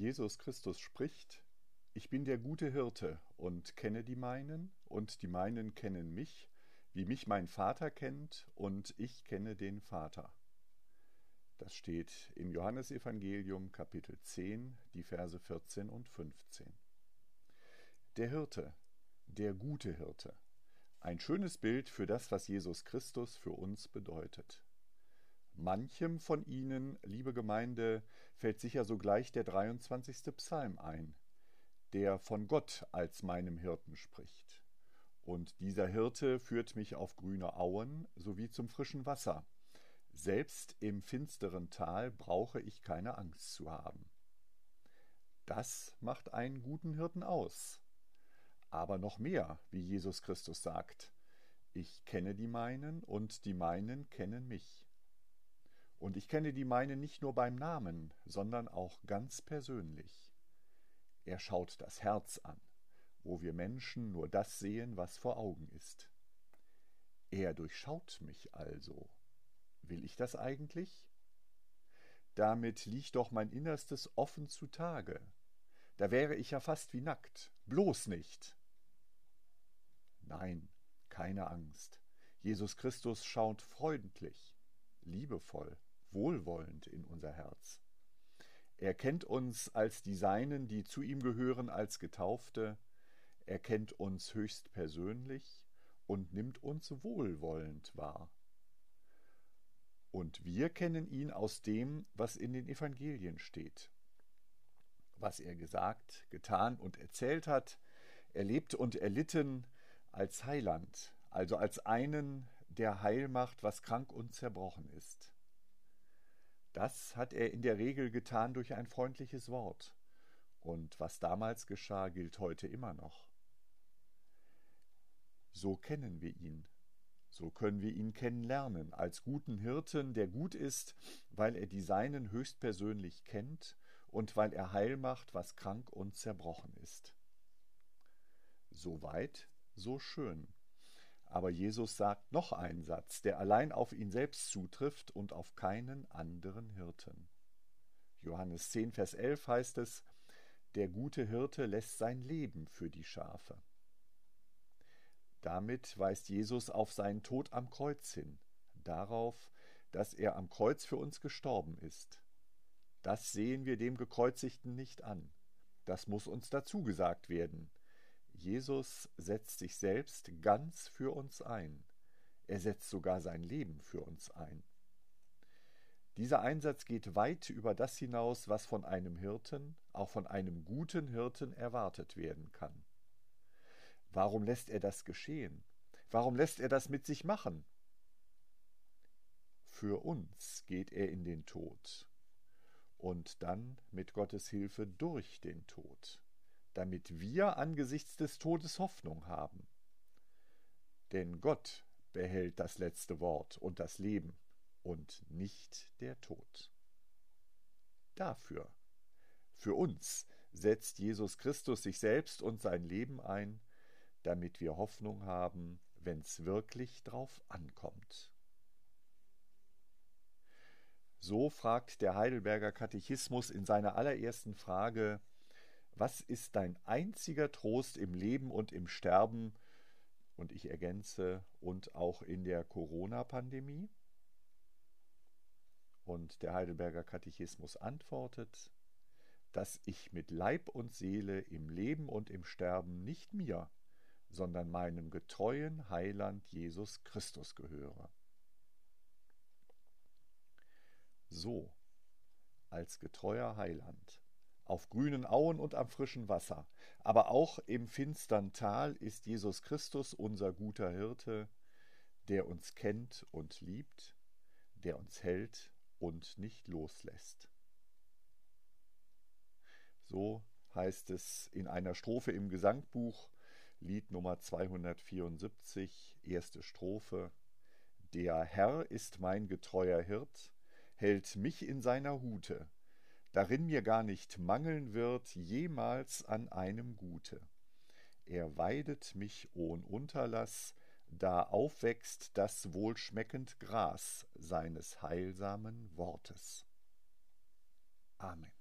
Jesus Christus spricht, ich bin der gute Hirte und kenne die meinen, und die meinen kennen mich, wie mich mein Vater kennt, und ich kenne den Vater. Das steht im Johannesevangelium Kapitel 10, die Verse 14 und 15. Der Hirte, der gute Hirte. Ein schönes Bild für das, was Jesus Christus für uns bedeutet. Manchem von Ihnen, liebe Gemeinde, fällt sicher sogleich der 23. Psalm ein, der von Gott als meinem Hirten spricht. Und dieser Hirte führt mich auf grüne Auen sowie zum frischen Wasser. Selbst im finsteren Tal brauche ich keine Angst zu haben. Das macht einen guten Hirten aus. Aber noch mehr, wie Jesus Christus sagt, ich kenne die meinen und die meinen kennen mich. Und ich kenne die meinen nicht nur beim Namen, sondern auch ganz persönlich. Er schaut das Herz an, wo wir Menschen nur das sehen, was vor Augen ist. Er durchschaut mich also. Will ich das eigentlich? Damit liegt doch mein Innerstes offen zutage. Da wäre ich ja fast wie nackt. Bloß nicht. Nein, keine Angst. Jesus Christus schaut freundlich, liebevoll wohlwollend in unser Herz. Er kennt uns als die Seinen, die zu ihm gehören, als Getaufte, er kennt uns höchst persönlich und nimmt uns wohlwollend wahr. Und wir kennen ihn aus dem, was in den Evangelien steht. Was er gesagt, getan und erzählt hat, erlebt und erlitten als Heiland, also als einen, der heil macht, was krank und zerbrochen ist. Das hat er in der Regel getan durch ein freundliches Wort. Und was damals geschah, gilt heute immer noch. So kennen wir ihn. So können wir ihn kennenlernen, als guten Hirten, der gut ist, weil er die Seinen höchstpersönlich kennt und weil er heil macht, was krank und zerbrochen ist. So weit, so schön. Aber Jesus sagt noch einen Satz, der allein auf ihn selbst zutrifft und auf keinen anderen Hirten. Johannes 10, Vers 11 heißt es, der gute Hirte lässt sein Leben für die Schafe. Damit weist Jesus auf seinen Tod am Kreuz hin, darauf, dass er am Kreuz für uns gestorben ist. Das sehen wir dem Gekreuzigten nicht an. Das muss uns dazu gesagt werden. Jesus setzt sich selbst ganz für uns ein. Er setzt sogar sein Leben für uns ein. Dieser Einsatz geht weit über das hinaus, was von einem Hirten, auch von einem guten Hirten erwartet werden kann. Warum lässt er das geschehen? Warum lässt er das mit sich machen? Für uns geht er in den Tod und dann mit Gottes Hilfe durch den Tod damit wir angesichts des Todes Hoffnung haben. Denn Gott behält das letzte Wort und das Leben und nicht der Tod. Dafür, für uns, setzt Jesus Christus sich selbst und sein Leben ein, damit wir Hoffnung haben, wenn's wirklich drauf ankommt. So fragt der Heidelberger Katechismus in seiner allerersten Frage was ist dein einziger Trost im Leben und im Sterben? Und ich ergänze, und auch in der Corona-Pandemie? Und der Heidelberger Katechismus antwortet, dass ich mit Leib und Seele im Leben und im Sterben nicht mir, sondern meinem getreuen Heiland Jesus Christus gehöre. So, als getreuer Heiland auf grünen Auen und am frischen Wasser. Aber auch im finstern Tal ist Jesus Christus unser guter Hirte, der uns kennt und liebt, der uns hält und nicht loslässt. So heißt es in einer Strophe im Gesangbuch, Lied Nummer 274, erste Strophe. Der Herr ist mein getreuer Hirt, hält mich in seiner Hute, darin mir gar nicht mangeln wird jemals an einem Gute. Er weidet mich ohn Unterlass, da aufwächst das wohlschmeckend Gras seines heilsamen Wortes. Amen.